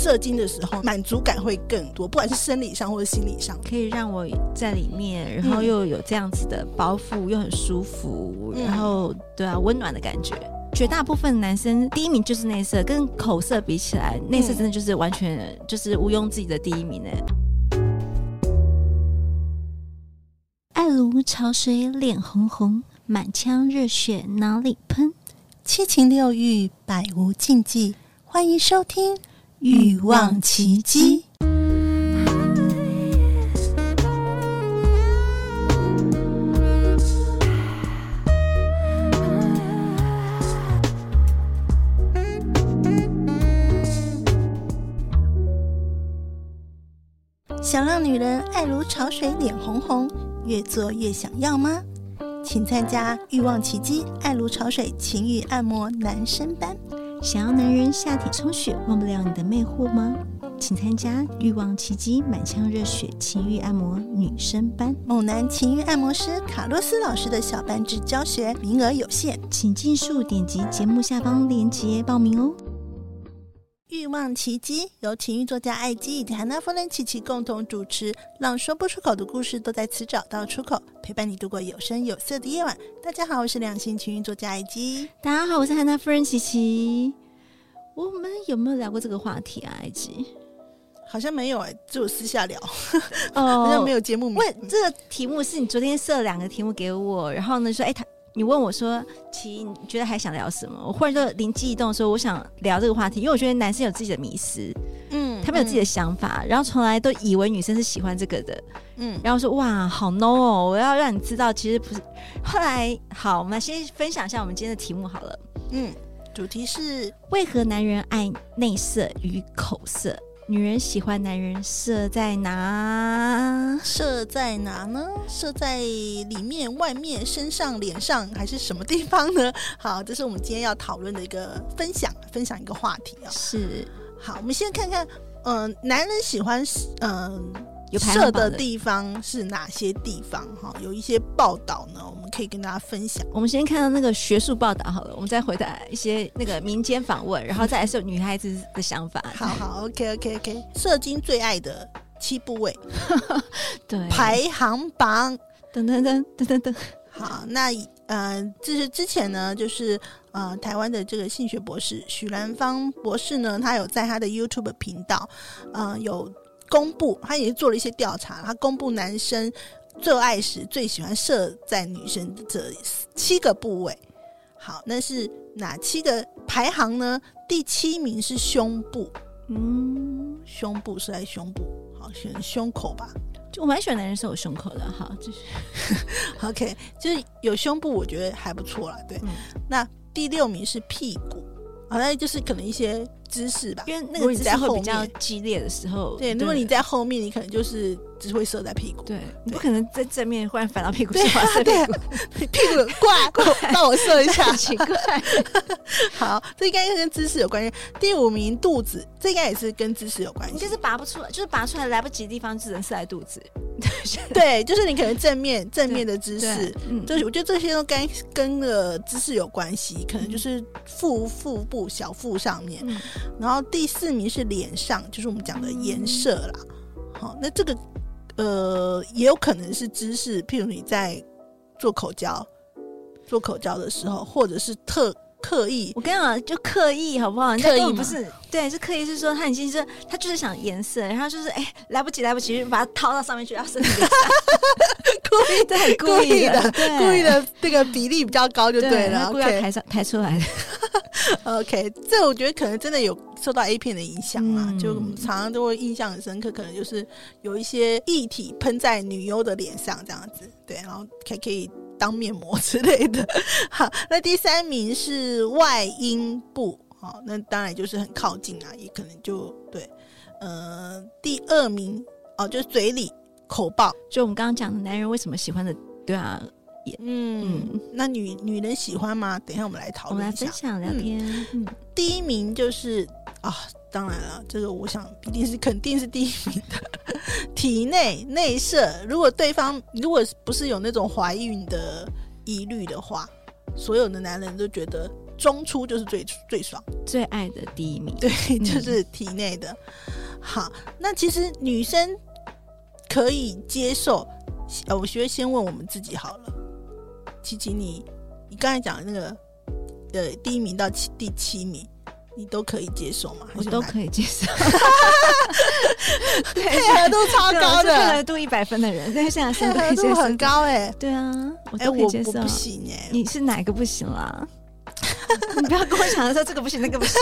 射精的时候，满足感会更多，不管是生理上或者心理上，可以让我在里面，然后又有这样子的包袱，又很舒服，嗯、然后对啊，温暖的感觉。绝大部分男生第一名就是内射，跟口射比起来，内射真的就是完全就是毋庸置疑的第一名呢。爱如潮水，脸红红，满腔热血哪里喷？七情六欲，百无禁忌。欢迎收听《欲望奇迹》。想让女人爱如潮水，脸红红，越做越想要吗？请参加《欲望奇迹》爱如潮水情欲按摩男生班。想要男人下体充血，忘不了你的魅惑吗？请参加《欲望奇迹》满腔热血情欲按摩女生班。猛男情欲按摩师卡洛斯老师的小班制教学，名额有限，请尽速点击节目下方链接报名哦。欲望奇迹由情欲作家艾姬以及韩娜夫人琪琪共同主持，让说不出口的故事都在此找到出口，陪伴你度过有声有色的夜晚。大家好，我是两性情欲作家艾姬。大家好，我是韩娜夫人琪琪。我们有没有聊过这个话题啊？艾姬好像没有哎、欸，只有私下聊，哦，好像没有节目名。问这个题目是你昨天设了两个题目给我，然后呢说，哎，他。你问我说：“其你觉得还想聊什么？”我忽然就灵机一动说：“我想聊这个话题，因为我觉得男生有自己的迷思，嗯，他们有自己的想法，嗯、然后从来都以为女生是喜欢这个的，嗯，然后说哇，好 no 哦！我要让你知道，其实不是。后来好，我们先分享一下我们今天的题目好了，嗯，主题是为何男人爱内射与口射。”女人喜欢男人射在哪？射在哪呢？射在里面、外面、身上、脸上，还是什么地方呢？好，这是我们今天要讨论的一个分享，分享一个话题啊。是，好，我们先看看，嗯、呃，男人喜欢，嗯、呃。有射的地方是哪些地方？哈，有一些报道呢，我们可以跟大家分享。我们先看到那个学术报道好了，我们再回答一些那个民间访问，然后再来是女孩子的想法。好好，OK OK OK。射精最爱的七部位，对，排行榜，噔噔噔噔噔噔。好，那呃，这是之前呢，就是呃，台湾的这个性学博士许兰芳博士呢，他有在他的 YouTube 频道，呃，有。公布，他也是做了一些调查。他公布男生做爱时最喜欢射在女生的这七个部位。好，那是哪七个排行呢？第七名是胸部。嗯，胸部是在胸部，好，选胸口吧。就我蛮喜欢男人是有胸口的，哈，就是 OK，就是有胸部，我觉得还不错啦。对，嗯、那第六名是屁股。好，那就是可能一些姿势吧，因为那个姿势会比较激烈的时候，对，如果你在后面，你可能就是只会射在屁股，对，你不可能在正面忽然反到屁股，对，对，屁股挂挂，帮我射一下，奇怪。好，这应该跟姿势有关系。第五名肚子，这应该也是跟姿势有关系，就是拔不出来，就是拔出来来不及的地方，只能射在肚子。对，就是你可能正面正面的姿势，嗯，就是我觉得这些都跟跟了姿势有关系，可能就是腹腹部小腹上面，嗯、然后第四名是脸上，就是我们讲的颜色啦。好、嗯，那这个呃也有可能是姿势，譬如你在做口交，做口交的时候，或者是特。刻意，我跟你讲，就刻意好不好？刻意不是，对，是刻意，是说他已经是他就是想颜色，然后就是哎、欸，来不及，来不及，就把它掏到上面去，要身体 故意的，故意的，故意的，这个比例比较高就对了，故意要抬上抬出来的。OK，这我觉得可能真的有受到 A 片的影响啊，嗯、就常常都会印象很深刻，可能就是有一些液体喷在女优的脸上这样子，对，然后可可以。当面膜之类的，好，那第三名是外阴部，好，那当然就是很靠近啊，也可能就对，呃，第二名哦，就是嘴里口爆，就我们刚刚讲的男人为什么喜欢的，对啊，也嗯，嗯，那女女人喜欢吗？等一下我们来讨论一下，我们来分享聊天。第一名就是啊。当然了，这个我想一定是肯定是第一名的。体内内射，如果对方如果不是有那种怀孕的疑虑的话，所有的男人都觉得中出就是最最爽，最爱的第一名。对，就是体内的。嗯、好，那其实女生可以接受。呃，我觉得先问我们自己好了。琪琪，你你刚才讲的那个呃第一名到七第七名，你都可以接受吗？我都可以接受，配合度超高的，配合度一百分的人，但是现在配合度很高哎、欸。对啊，我都可以接受。欸、我我不行哎、欸，你是哪个不行啦？你不要跟我讲的说这个不行，那个不行，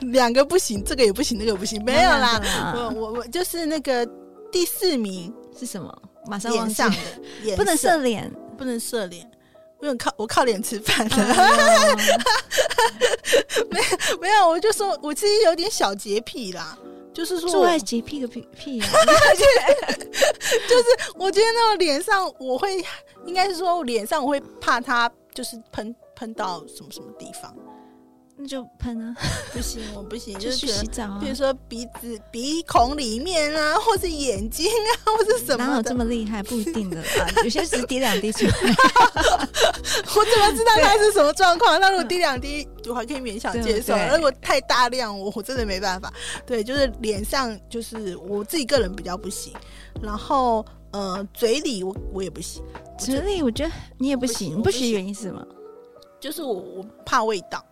两个不行，这个也不行，那个不行，没有啦。我我我就是那个第四名是什么？马上往上的不能射脸，不能射脸。不用靠我靠脸吃饭的，哎、没有没有，我就说我其实有点小洁癖啦，就是说，做爱洁癖个屁屁啊！就是我觉得那个脸上我会，应该是说脸上我会怕它就是喷喷到什么什么地方。那就喷啊！不行，我不行，就是去洗澡啊。比如说鼻子、鼻孔里面啊，或是眼睛啊，或是什么？哪有这么厉害？不一定的啊，有些只滴两滴出来。我怎么知道它是什么状况？那如果滴两滴，我还可以勉强接受；如果太大量，我我真的没办法。对，就是脸上，就是我自己个人比较不行。然后，呃，嘴里我我也不行。嘴里我觉得你也不行，不行原因是什么？就是我我怕味道。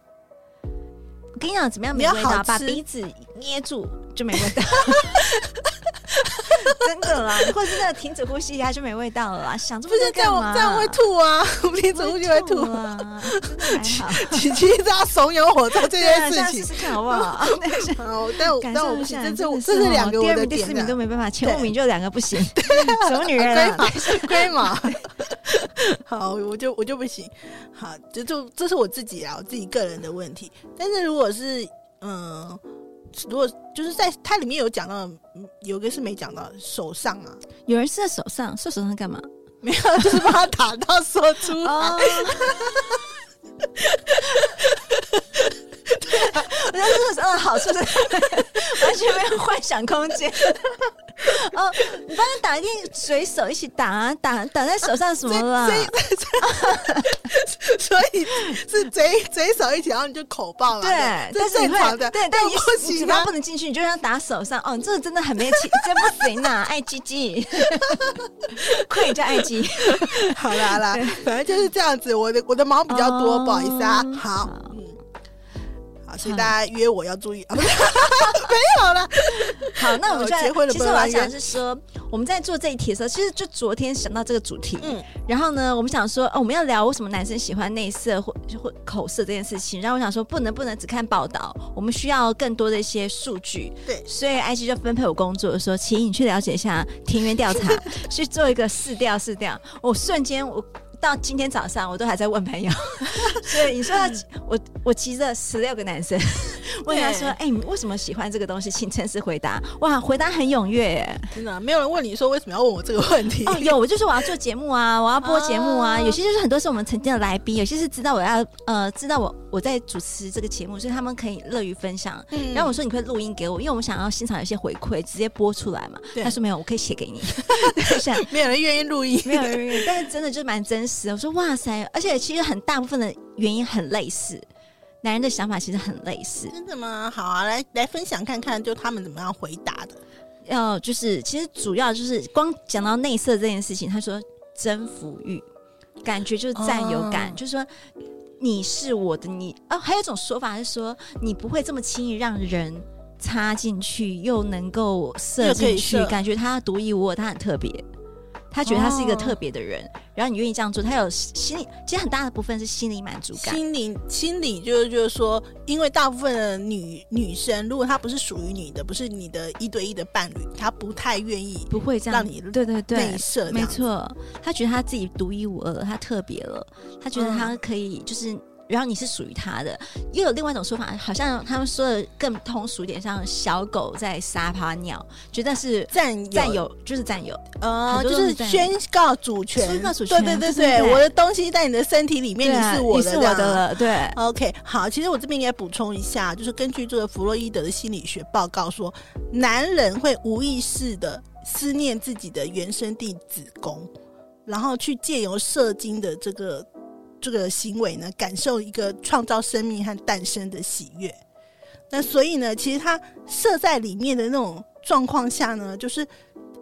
我跟你讲，怎么样没味道？把鼻子捏住就没味道，真的啦！或者是那个停止呼吸，它就没味道了啦。想这么多干嘛？这样会吐啊！停止呼吸会吐啊！琪琪在怂恿我做这件事情，试试看好不好？好，但我但我不行。这这这是两个，第二名、第四名都没办法，前五名就两个不行。什么女人啊？龟毛。好，我就我就不行。好，就就这是我自己啊，我自己个人的问题。但是如果是嗯，如果就是在它里面有讲到，有个是没讲到手上啊，有人是在手上，射手上干嘛？没有，就是把它打到说出来。哦 我觉得这个嗯，好处是 完全没有幻想空间。哦，你帮他打一定随手一起打啊，打打在手上什么了？所以是嘴嘴手一起，然后你就口爆了。对，但是你会对，但你嘴巴不能进去，你就让他打手上。哦，这个真的很没气，真不行呐，爱 鸡鸡，快叫爱鸡。好啦好啦，反正就是这样子。我的我的毛比较多，不好意思啊。好。所以大家约我要注意啊！没有了。好，那我们就结婚了。其实我要讲的是说，我们在做这一题的时候，其实就昨天想到这个主题。嗯。然后呢，我们想说，哦，我们要聊为什么男生喜欢内射或或口射这件事情。然后我想说，不能不能只看报道，我们需要更多的一些数据。对。所以 IG 就分配我工作，说，请你去了解一下田园调查，去做一个试调试调。我瞬间我。到今天早上，我都还在问朋友。所以你说要，我我骑着十六个男生 问他说：“哎、欸，你为什么喜欢这个东西？”请诚实回答。哇，回答很踊跃，真的，没有人问你说为什么要问我这个问题。哦，有，我就是我要做节目啊，我要播节目啊。有些就是很多是我们曾经的来宾，有些是知道我要呃知道我我在主持这个节目，所以他们可以乐于分享。嗯、然后我说你可以录音给我，因为我们想要现场有一些回馈，直接播出来嘛。他说没有，我可以写给你。没有人愿意录音，没有人愿意，但是真的就是蛮真。我说哇塞，而且其实很大部分的原因很类似，男人的想法其实很类似。真的吗？好啊，来来分享看看，就他们怎么样回答的。要就是其实主要就是光讲到内射这件事情，他说征服欲，感觉就是占有感，哦、就是说你是我的你。哦，还有一种说法是说，你不会这么轻易让人插进去，又能够射进去，感觉他独一无二，他很特别。他觉得他是一个特别的人，哦、然后你愿意这样做，他有心理，其实很大的部分是心理满足感。心理心理就是就是说，因为大部分的女女生，如果她不是属于你的，不是你的一对一的伴侣，她不太愿意，不会这样让你对对对内射。没错，他觉得他自己独一无二，他特别了，他觉得他可以就是。然后你是属于他的，又有另外一种说法，好像他们说的更通俗一点，像小狗在撒泡尿，觉得是占占有，就是占有，呃，就是宣告主权，宣告主权，对对对对，我的东西在你的身体里面，你是我的，你是我的了，对。OK，好，其实我这边应该补充一下，就是根据这个弗洛伊德的心理学报告说，男人会无意识的思念自己的原生地子宫，然后去借由射精的这个。这个行为呢，感受一个创造生命和诞生的喜悦。那所以呢，其实它设在里面的那种状况下呢，就是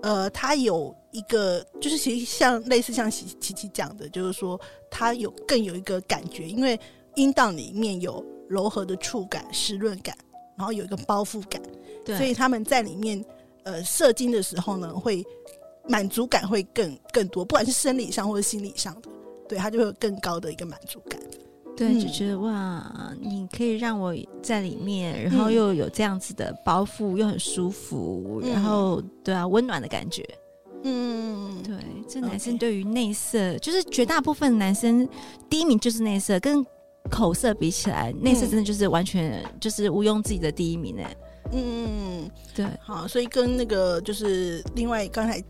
呃，它有一个，就是其实像类似像琪琪讲的，就是说它有更有一个感觉，因为阴道里面有柔和的触感、湿润感，然后有一个包覆感，所以他们在里面呃射精的时候呢，会满足感会更更多，不管是生理上或者心理上的，对，他就会有更高的一个满足感。对，就觉得哇，你可以让我在里面，然后又有这样子的包袱，又很舒服，然后对啊，温暖的感觉。嗯，对，这男生对于内射，就是绝大部分男生第一名就是内射，跟口色比起来，内射真的就是完全就是毋庸置疑的第一名呢。嗯，对，好，所以跟那个就是另外刚才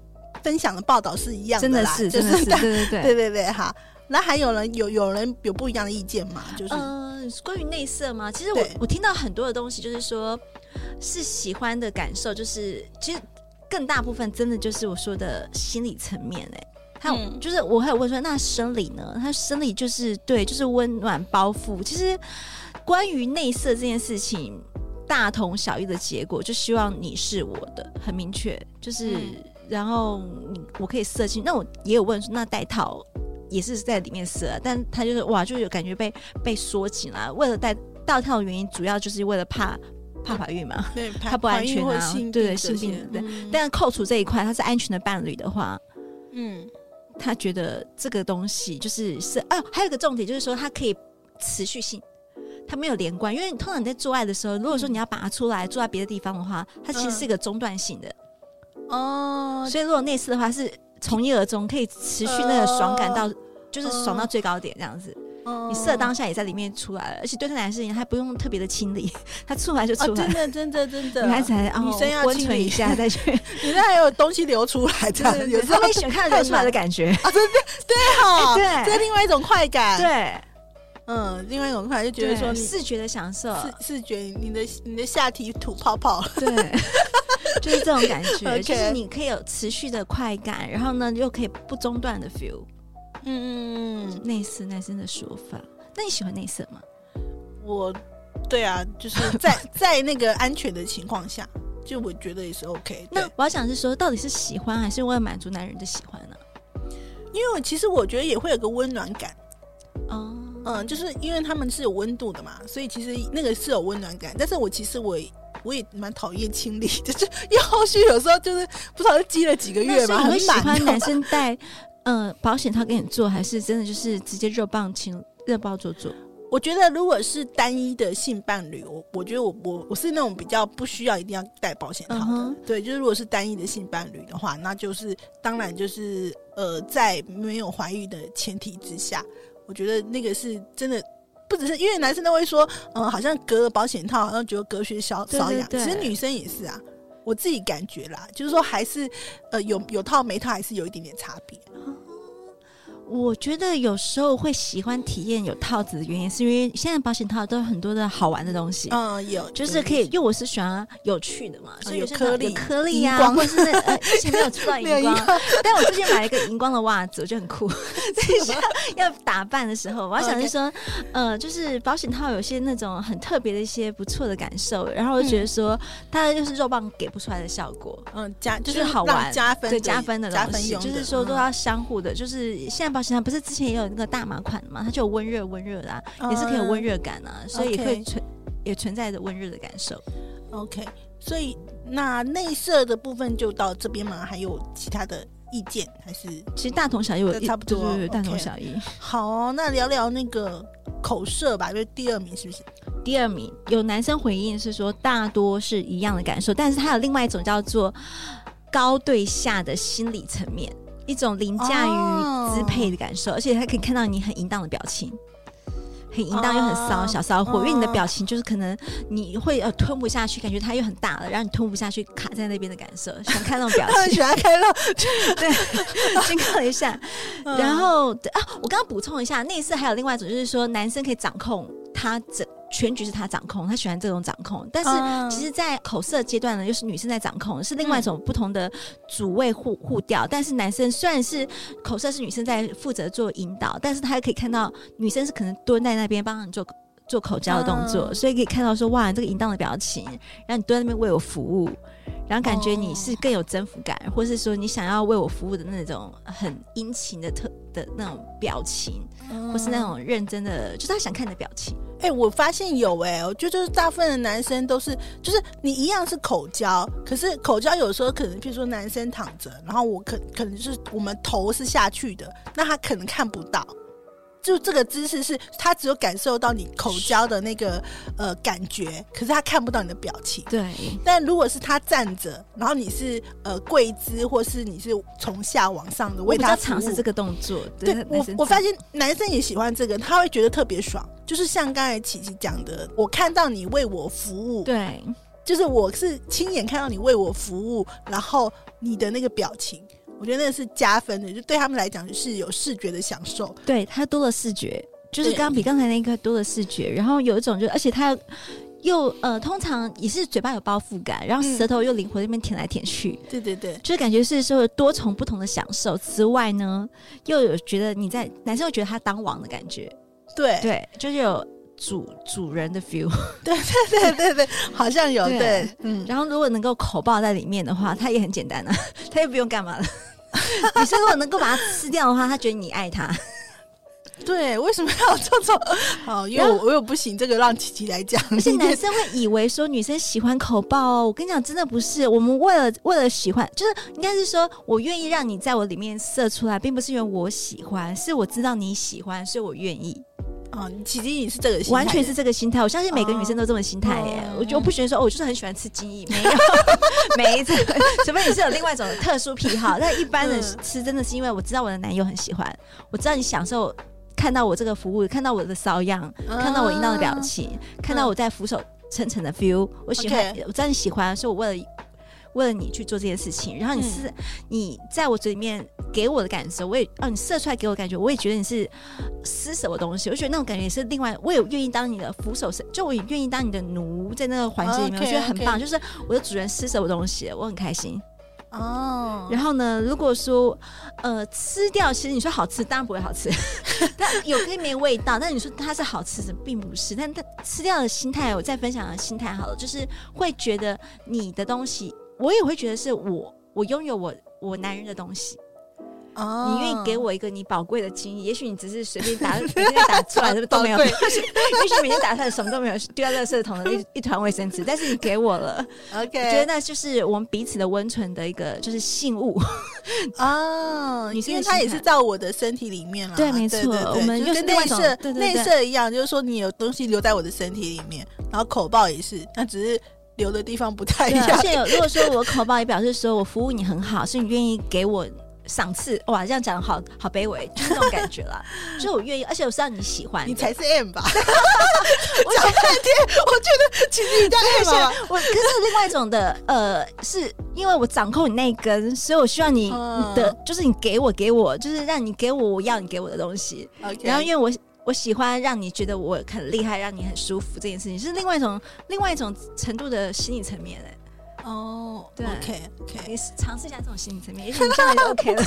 分享的报道是一样的啦，真的是，真的是，对对对，对对对，好。那还有人有有人有不一样的意见吗？就是嗯，关于内射吗？其实我我听到很多的东西，就是说是喜欢的感受，就是其实更大部分真的就是我说的心理层面哎。他、嗯、就是我还有问说，那生理呢？他生理就是对，就是温暖包覆。其实关于内射这件事情，大同小异的结果，就希望你是我的，很明确，就是、嗯、然后我可以射进。那我也有问说，那带套？也是在里面射，但他就是哇，就有感觉被被缩紧了。为了带带套的原因，主要就是为了怕怕怀孕嘛，对，怕不安全啊，对对，性病对。嗯、但扣除这一块，他是安全的伴侣的话，嗯，他觉得这个东西就是是啊，还有一个重点就是说，它可以持续性，它没有连贯。因为你通常你在做爱的时候，如果说你要拔出来做在别的地方的话，它其实是一个中断性的哦。嗯、所以如果那次的话是。从一而终，可以持续那个爽感到，就是爽到最高点这样子。你射当下也在里面出来了，而且对他男生，他不用特别的清理，他出来就出来。真的，真的，真的。女孩子还，女生要温存一下再去。你那还有东西流出来，这样 有时候喜欢看流出来的感觉啊，真的对哈，对，这是另外一种快感。对，嗯，另外一种快感就觉得说视觉的享受，视视觉你的你的下体吐泡泡，对。就是这种感觉 就是你可以有持续的快感，然后呢又可以不中断的 feel。嗯嗯嗯，内射男生的说法。那你喜欢内射吗？我，对啊，就是在 在那个安全的情况下，就我觉得也是 OK。那我要想是说，到底是喜欢还是为了满足男人的喜欢呢？因为其实我觉得也会有个温暖感。哦，嗯，就是因为他们是有温度的嘛，所以其实那个是有温暖感。但是我其实我。我也蛮讨厌清理，就是因为后续有时候就是不知道是积了几个月嘛，很喜欢男生带嗯、呃、保险套给你做，还是真的就是直接热棒清热包做做？我觉得如果是单一的性伴侣，我我觉得我我我是那种比较不需要一定要带保险套的。Uh huh. 对，就是如果是单一的性伴侣的话，那就是当然就是呃在没有怀孕的前提之下，我觉得那个是真的。不只是因为男生都会说，嗯，好像隔了保险套，好像觉得隔靴搔搔痒。其实女生也是啊，我自己感觉啦，就是说还是呃有有套没套还是有一点点差别。我觉得有时候会喜欢体验有套子的原因，是因为现在保险套都有很多的好玩的东西。嗯，有，就是可以，因为我是喜欢有趣的嘛，所以有颗粒、颗粒呀，或者是那呃，以前没有出到 荧光，但我最近买了一个荧光的袜子，我觉得很酷。等要打扮的时候，我要想就说，呃，就是保险套有些那种很特别的一些不错的感受，然后我就觉得说，它就是肉棒给不出来的效果。嗯，加就是好玩加分，对加分的东西，就是说都要相互的，就是现在。保不是之前也有那个大码款的嘛？它就有温热温热的，啊，也是可以有温热感啊，嗯、所以也会存 Okay. 也存在着温热的感受。OK，所以那内射的部分就到这边嘛？还有其他的意见？还是其实大同小异，我差不多，对对对，大同小异。Okay. 好，哦，那聊聊那个口射吧，就是第二名是不是？第二名有男生回应是说，大多是一样的感受，但是他有另外一种叫做高对下的心理层面。一种凌驾于支配的感受，oh. 而且他可以看到你很淫荡的表情，很淫荡又很骚、oh. 小骚货，因为你的表情就是可能你会呃吞不下去，感觉它又很大了，然后你吞不下去卡在那边的感受，喜欢看那种表情，喜欢看那种，对，先看一下，然后啊，我刚刚补充一下，内射还有另外一种，就是说男生可以掌控他整。全局是他掌控，他喜欢这种掌控。但是其实，在口色阶段呢，又是女生在掌控，是另外一种不同的主位互互调。但是男生虽然是口色是女生在负责做引导，但是他可以看到女生是可能蹲在那边帮你做做口交的动作，所以可以看到说哇，这个淫荡的表情，然后你蹲在那边为我服务。然后感觉你是更有征服感，或是说你想要为我服务的那种很殷勤的特的那种表情，或是那种认真的，就是他想看你的表情。哎、欸，我发现有哎、欸，我觉得就是大部分的男生都是，就是你一样是口交，可是口交有时候可能，譬如说男生躺着，然后我可可能就是我们头是下去的，那他可能看不到。就这个姿势是，他只有感受到你口交的那个呃感觉，可是他看不到你的表情。对。但如果是他站着，然后你是呃跪姿，或是你是从下往上的为他尝试这个动作。对，对我我发现男生也喜欢这个，他会觉得特别爽。就是像刚才琪琪讲的，我看到你为我服务，对，就是我是亲眼看到你为我服务，然后你的那个表情。我觉得那是加分的，就对他们来讲是有视觉的享受。对，他多了视觉，就是刚比刚才那个多了视觉，然后有一种就，而且他又呃，通常也是嘴巴有包覆感，然后舌头又灵活，那边舔来舔去。对对对，就是感觉是说多重不同的享受。之外呢，又有觉得你在男生会觉得他当王的感觉。对对，就是有主主人的 feel。对对对对对，好像有对，嗯，然后如果能够口爆在里面的话，他也很简单啊，他又不用干嘛了。女生如果能够把它吃掉的话，她觉得你爱她。对，为什么要这种？好，因为我我又不行，这个让琪琪来讲。而且男生会以为说女生喜欢口爆哦，我跟你讲，真的不是。我们为了为了喜欢，就是应该是说我愿意让你在我里面射出来，并不是因为我喜欢，是我知道你喜欢，所以我愿意。哦，其实你是这个心态，完全是这个心态。我相信每个女生都这么心态耶。哦、我就不喜欢说，哦，我就是很喜欢吃精液，没有，没一次。除非你是有另外一种特殊癖好。但一般人吃真的是因为我知道我的男友很喜欢，我知道你享受看到我这个服务，看到我的骚样，看到我淫荡的表情，嗯、看到我在俯首称臣的 feel，我喜欢.我知道你喜欢，所以我为了。为了你去做这件事情，然后你是、嗯、你在我嘴里面给我的感受，我也哦，你射出来给我的感觉，我也觉得你是施舍我东西，我觉得那种感觉也是另外，我也愿意当你的俯首，就我也愿意当你的奴，在那个环节里面，okay, 我觉得很棒.就是我的主人施舍我东西，我很开心哦。然后呢，如果说呃吃掉，其实你说好吃，当然不会好吃，它有可以没味道，但你说它是好吃的，并不是。但它吃掉的心态，我再分享的心态好了，就是会觉得你的东西。我也会觉得是我，我拥有我我男人的东西。哦，你愿意给我一个你宝贵的经历？也许你只是随便打，随便打出来的都没有。也许每天打出来什么都没有，丢在垃圾桶的一 一团卫生纸。但是你给我了，OK，我觉得那就是我们彼此的温存的一个就是信物。哦，你因为它也是在我的身体里面了。对，没错，我们就跟内射内射一样，就是说你有东西留在我的身体里面，然后口爆也是，那只是。留的地方不太一样。而且如果说我口爆也表示说我服务你很好，是你愿意给我赏赐，哇，这样讲好好卑微，就是那种感觉啦。所以我愿意，而且我知道你喜欢，你才是 M 吧？我讲半天，我觉得其实你在 M 吧。我可是另外一种的，呃，是因为我掌控你那一根，所以我希望你的、嗯、就是你给我给我，就是让你给我我要你给我的东西。然后因为我。我喜欢让你觉得我很厉害，让你很舒服这件事情，是另外一种另外一种程度的心理层面哎。哦，对，OK OK，你尝试一下这种心理层面，也许你这样就 OK 了。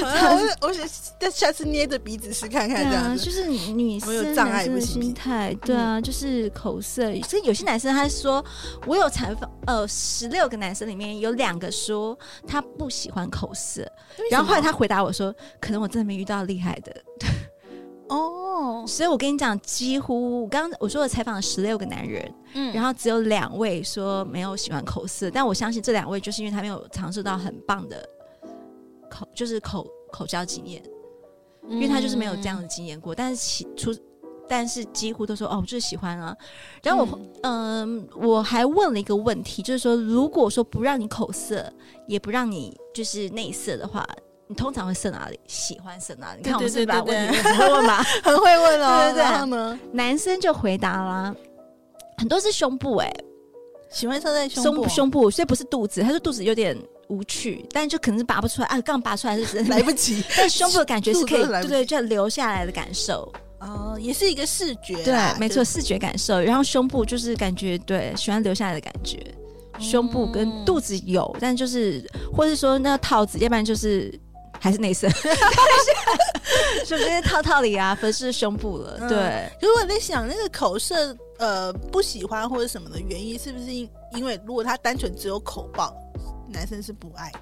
我我想下次捏着鼻子试看看，这样就是女生有障碍的心态，对啊，就是口色。所以有些男生他说，我有采访呃十六个男生里面有两个说他不喜欢口色，然后后来他回答我说，可能我真的没遇到厉害的。哦，所以我跟你讲，几乎我刚刚我说我采访了十六个男人，嗯，然后只有两位说没有喜欢口色，但我相信这两位就是因为他没有尝试到很棒的口，就是口口交经验，因为他就是没有这样的经验过。但是其出，但是几乎都说哦，我就是喜欢啊。然后我嗯、呃，我还问了一个问题，就是说，如果说不让你口色，也不让你就是内色的话。你通常会射哪里？喜欢射哪里？你看我们是把问题很会问吗？很会问哦。对对对。然后呢？男生就回答啦，很多是胸部哎、欸，喜欢射在胸部，胸部，所以不是肚子。他说肚子有点无趣，但就可能是拔不出来啊，刚拔出来就是 来不及。但胸部的感觉是可以，对对，就留下来的感受。哦，也是一个视觉，对，没错，视觉感受。然后胸部就是感觉对，喜欢留下来的感觉。胸部跟肚子有，嗯、但就是，或是说那个套子，要不然就是还是内射，是不是套套里啊，粉饰胸部了。嗯、对，如果在想那个口射，呃，不喜欢或者什么的原因，是不是因因为如果他单纯只有口爆，男生是不爱的，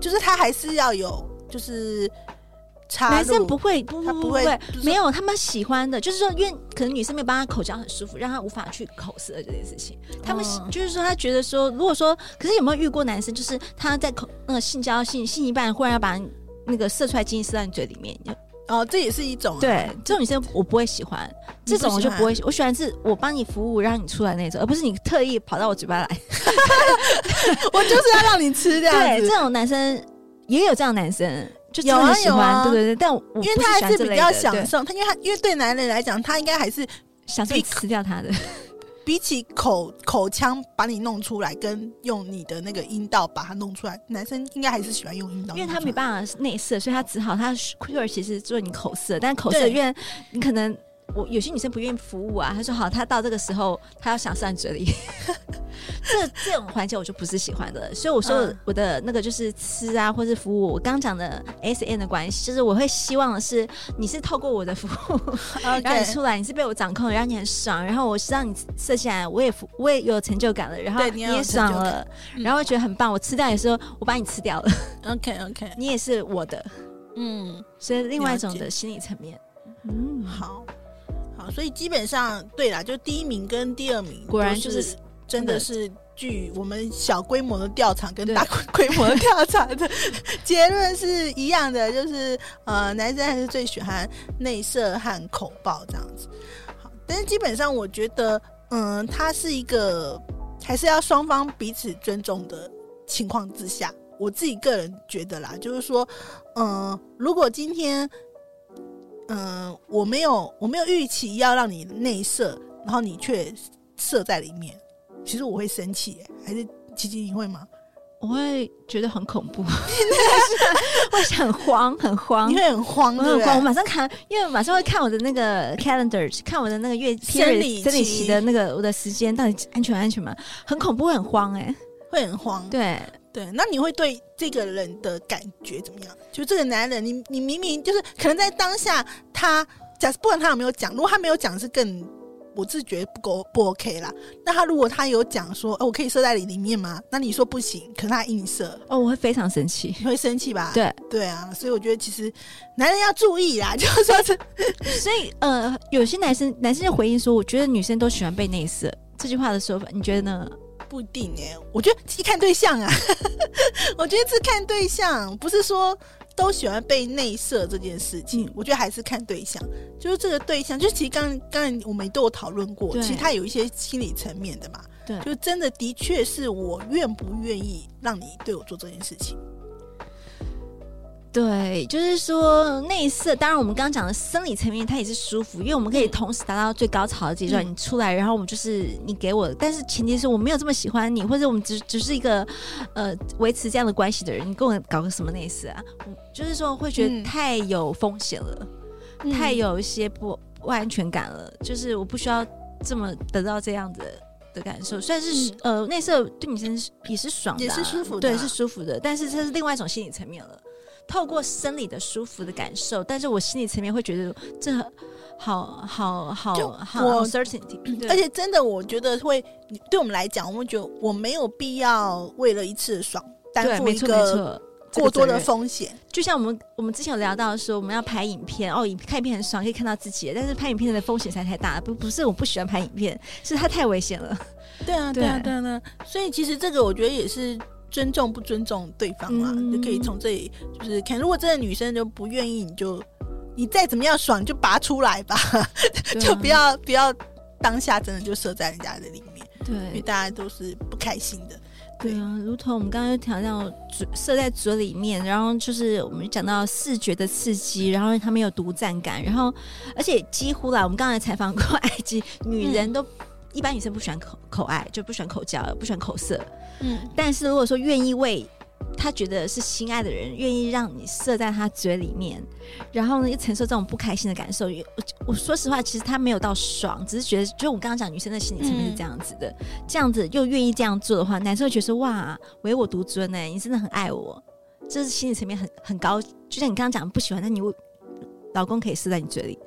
就是他还是要有，就是。男生不会，不不不会，没有他们喜欢的，就是说，因为可能女生没有帮他口交很舒服，让他无法去口舌这件事情。他们就是说，他觉得说，如果说，可是有没有遇过男生，就是他在口那个性交性性一半，忽然要把那个射出来精液射到你嘴里面？哦，这也是一种、啊。对，这种女生我不会喜欢，这种我就不会，我喜欢是我帮你服务让你出来那种，而不是你特意跑到我嘴巴来。我就是要让你吃掉。对，这种男生也有这样男生。就有啊有啊，对对对，但我因为他还是比较享受，他因为他因为对男人来讲，他应该还是想去吃掉他的，比起口口腔把你弄出来，跟用你的那个阴道把它弄出来，男生应该还是喜欢用阴道，因为他没办法内射，所以他只好他 q 其实做你口射，但口射因为你可能。我有些女生不愿意服务啊，她说好，她到这个时候她要想上嘴里，这这种环节我就不是喜欢的。所以我说我的那个就是吃啊，或是服务。我刚讲的 S N 的关系，就是我会希望的是你是透过我的服务，Okay. 然后你出来你是被我掌控的，让你很爽，然后我让你射下来，我也我也有成就感了，然后你也爽了，然后我觉得很棒。我吃掉也是说我把你吃掉了，OK OK，你也是我的，嗯，所以另外一种的心理层面，嗯，好。所以基本上对啦，就第一名跟第二名，果然就是真的是据我们小规模的调查跟大 规模的调查的结论是一样的，就是呃，男生还是最喜欢内射和口爆这样子。好，但是基本上我觉得，嗯、呃，它是一个还是要双方彼此尊重的情况之下，我自己个人觉得啦，就是说，嗯、呃，如果今天。嗯、呃，我没有，我没有预期要让你内射，然后你却射在里面，其实我会生气，还是琪琪你会吗？我会觉得很恐怖，会很慌，很慌，你会很慌，我很慌，我马上看，因为马上会看我的那个 calendar，看我的那个月生理生理期的那个我的时间到底安全安全吗？很恐怖，会很慌，哎，会很慌，对。对，那你会对这个人的感觉怎么样？就这个男人，你你明明就是可能在当下他，假设不管他有没有讲，如果他没有讲是更，我自觉得不够不 OK 啦。那他如果他有讲说，哦，我可以射在你里面吗？那你说不行，可是他硬射，哦，我会非常生气，你会生气吧？对对啊，所以我觉得其实男人要注意啦，就是说是，所以呃，有些男生男生就回应说，我觉得女生都喜欢被内射这句话的说法，你觉得呢？不一定哎，我觉得一看对象啊。我觉得是看对象，不是说都喜欢被内射这件事情。嗯、我觉得还是看对象，就是这个对象，就其实刚刚才我们都有讨论过，其实他有一些心理层面的嘛。对，就真的的确是我愿不愿意让你对我做这件事情。对，就是说内射。当然，我们刚刚讲的生理层面，它也是舒服，因为我们可以同时达到最高潮的阶段。嗯、你出来，然后我们就是你给我，但是前提是我没有这么喜欢你，或者我们只只是一个呃维持这样的关系的人，你跟我搞个什么内射啊？就是说会觉得太有风险了，嗯、太有一些不不安全感了。就是我不需要这么得到这样的的感受。虽然是、嗯、呃内射对女生也是爽的、啊，也是舒服的、啊，对，是舒服的，但是这是另外一种心理层面了。透过生理的舒服的感受，但是我心理层面会觉得这好好好就好我 certainty，而且真的我觉得会对我们来讲，我们觉得我没有必要为了一次爽担负一个过多的风险。就像我们我们之前有聊到说，我们要拍影片哦，影看影片很爽，可以看到自己，但是拍影片的风险实在太大了，不不是我不喜欢拍影片，是它太危险了。对啊，对啊，对啊，对啊，所以其实这个我觉得也是。尊重不尊重对方嘛，嗯、就可以从这里就是看。如果真的女生就不愿意，你就你再怎么样爽，就拔出来吧，啊、就不要不要当下真的就射在人家的里面。对，因为大家都是不开心的。对，对啊，如同我们刚刚又调到嘴射在嘴里面，然后就是我们讲到视觉的刺激，然后他们有独占感，然后而且几乎啦，我们刚才采访过 埃及女人都。嗯一般女生不喜欢口口爱，就不喜欢口交，不喜欢口色。嗯，但是如果说愿意为他觉得是心爱的人，愿意让你射在他嘴里面，然后呢，又承受这种不开心的感受。我我说实话，其实他没有到爽，只是觉得，就我刚刚讲，女生的心理层面是这样子的，嗯、这样子又愿意这样做的话，男生会觉得说哇，唯我独尊呢、欸，你真的很爱我，这是心理层面很很高。就像你刚刚讲不喜欢，那你老公可以射在你嘴里。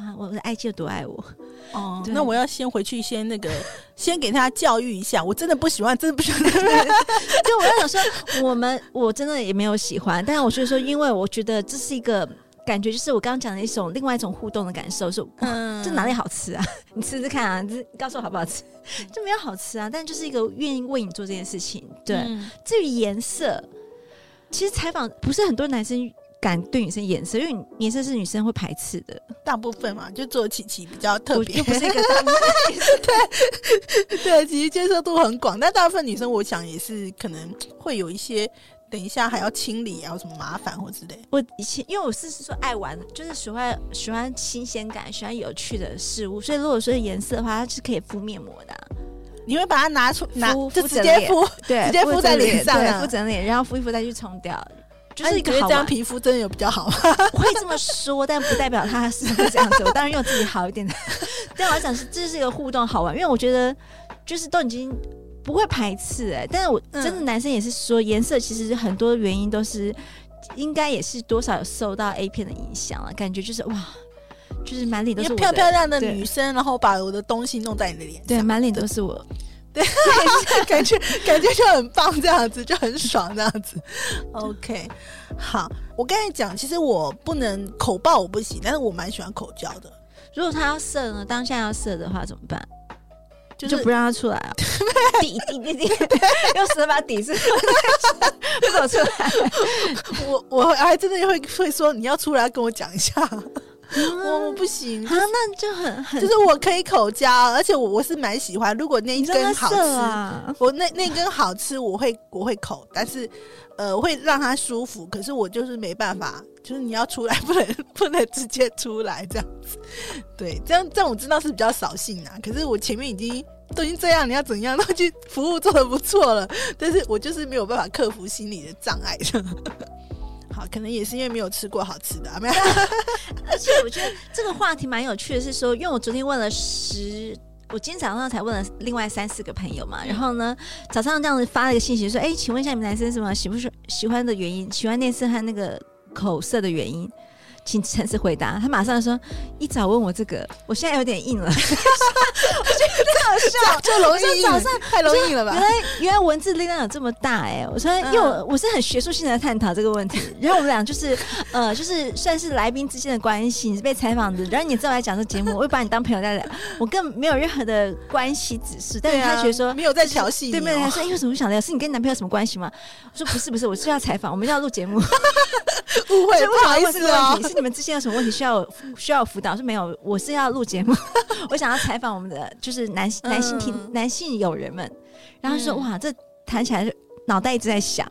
哇！我的爱就多爱我哦？那我要先回去先那个，先给他教育一下。我真的不喜欢，真的不喜欢。就我要想说，我们我真的也没有喜欢，但是我觉得说，因为我觉得这是一个感觉，就是我刚刚讲的一种另外一种互动的感受，是嗯，这哪里好吃啊？你吃吃看啊，这告诉我好不好吃？就没有好吃啊，但就是一个愿意为你做这件事情。对，嗯、至于颜色，其实采访不是很多男生。敢对女生颜色，因为颜色是女生会排斥的，大部分嘛，就做琪琪比较特别，又不是一个大部分 对 对，其实接受度很广，但大部分女生我想也是可能会有一些，等一下还要清理啊，有什么麻烦或之类。我以前因为我是说爱玩，就是喜欢喜欢新鲜感，喜欢有趣的事物，所以如果说颜色的话，它是可以敷面膜的、啊。你会把它拿出拿就直接敷，对，直接敷在脸上，敷整脸，然后敷一敷再去冲掉。就是一个这样皮肤真的有比较好吗？我会这么说，但不代表他是这样子。我当然用自己好一点的。但我来讲是这是一个互动好玩，因为我觉得就是都已经不会排斥哎、欸。但是我真的男生也是说，颜色其实很多原因都是应该也是多少有受到 A 片的影响了，感觉就是哇，就是满脸都是漂漂亮的女生，然后把我的东西弄在你的脸上，对，满脸都是我。对，感觉感觉就很棒，这样子就很爽，这样子。OK，好，我刚才讲，其实我不能口爆，我不行，但是我蛮喜欢口交的。如果他要射呢？当下要射的话怎么办？就是、就不让他出来啊？抵抵抵抵，用舌把抵住，不走出来。我我还真的会会说，你要出来跟我讲一下。我我不行，啊，那就很很，就是我可以口交，而且我我是蛮喜欢，如果那一根好吃，啊、我那那根好吃，我会我会口，但是呃，我会让它舒服，可是我就是没办法，就是你要出来，不能不能直接出来这样子，对，这样这样我知道是比较扫兴啊，可是我前面已经都已经这样，你要怎样都去服务做的不错了，但是我就是没有办法克服心理的障碍。好，可能也是因为没有吃过好吃的，没有。而且我觉得这个话题蛮有趣的，是说，因为我昨天问了十，我今天早上才问了另外三四个朋友嘛，然后呢，早上这样子发了一个信息说，哎，请问一下你们男生什么喜不喜喜欢的原因，喜欢内射和那个口色的原因。请诚实回答。他马上说：“一早问我这个，我现在有点硬了。”我觉得太好笑，就容易早上太容易了吧？原来原来文字力量有这么大哎、欸！我说，因为我我是很学术性的探讨这个问题。然后我们俩就是呃，就是算是来宾之间的关系，你是被采访的，然后你再来讲这节目，我会把你当朋友在聊。我更没有任何的关系指示，但是他觉得说没有在调戏，对，没有他说，因为什么想聊？是你跟你男朋友什么关系吗？我说不是不是，我是要采访，我们要录节目。误会，不好意思啊，是你们之间有什么问题需要需要辅导？是没有，我是要录节目，我想要采访我们的就是男男性听、嗯、男性友人们，然后说、嗯、哇，这谈起来就脑袋一直在想，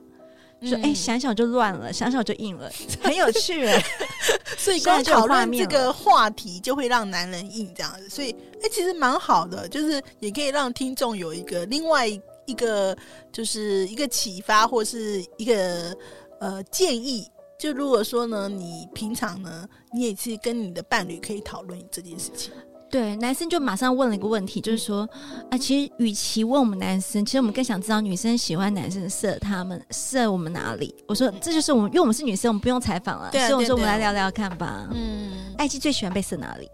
说哎、想想就乱了，想想就硬了，很有趣哎，所以刚讨论这个话题就会让男人硬这样子，所以哎、欸、其实蛮好的，就是也可以让听众有一个另外一个就是一个启发或是一个呃建议。就如果说呢，你平常呢，你也是跟你的伴侣可以讨论这件事情。对，男生就马上问了一个问题，就是说，啊，其实与其问我们男生，其实我们更想知道女生喜欢男生射他们射我们哪里。我说，这就是我们，因为我们是女生，我们不用采访了。对，所以我说，我们来聊聊看吧。嗯，爱姬最喜欢被射哪里？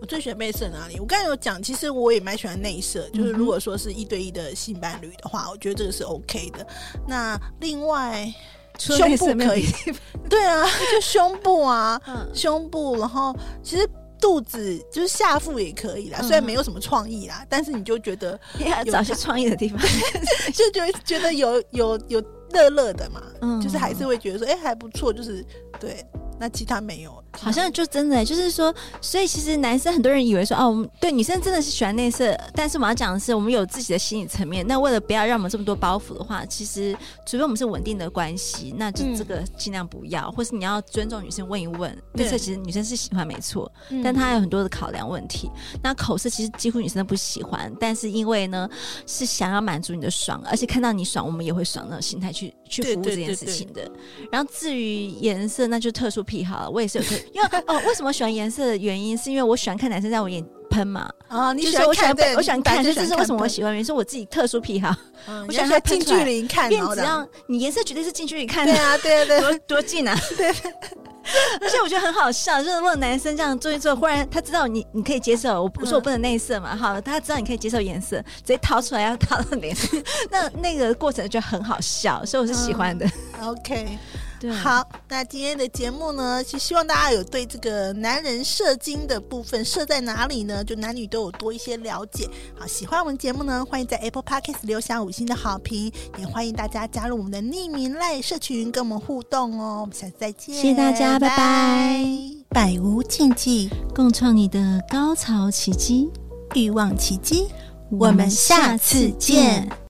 我最喜欢被射哪里？我刚才有讲，其实我也蛮喜欢内射，就是如果说是一对一的性伴侣的话，我觉得这个是 OK 的。那另外。胸部可以，对啊，就胸部啊，嗯、胸部，然后其实肚子就是下腹也可以啦，嗯、虽然没有什么创意啦，但是你就觉得要找些创意的地方，就觉得觉得有有有乐乐的嘛，嗯、就是还是会觉得说，哎、欸，还不错，就是对，那其他没有。好像就真的就是说，所以其实男生很多人以为说，哦，我们对女生真的是喜欢内射，但是我们要讲的是，我们有自己的心理层面。那为了不要让我们这么多包袱的话，其实除非我们是稳定的关系，那就这个尽量不要，嗯、或是你要尊重女生问一问。内射其实女生是喜欢没错，但她有很多的考量问题。嗯、那口色其实几乎女生都不喜欢，但是因为呢是想要满足你的爽，而且看到你爽，我们也会爽那种心态去去服务这件事情的。对对对对，然后至于颜色，那就特殊癖好了，我也是有特。因为哦，为什么喜欢颜色的原因，是因为我喜欢看男生在我眼喷嘛。啊，你喜欢我喜欢被我喜欢看，这是为什么我喜欢？原因是我自己特殊癖好。我喜欢近距离看，因为只要你颜色绝对是近距离看的。对啊，对对，多多近啊！对。而且我觉得很好笑，就是如果男生这样做一做，忽然他知道你你可以接受，我不说我不能内射嘛，好，他知道你可以接受颜色，直接掏出来要 掏到脸，那那个过程就很好笑，所以我是喜欢的。OK。好，那今天的节目呢，是希望大家有对这个男人射精的部分射在哪里呢？就男女都有多一些了解。好，喜欢我们节目呢，欢迎在 Apple Podcast 留下五星的好评，也欢迎大家加入我们的匿名赖社群跟我们互动哦。我们下次再见，谢谢大家，拜拜。百无禁忌，共创你的高潮奇迹、欲望奇迹。我们下次见。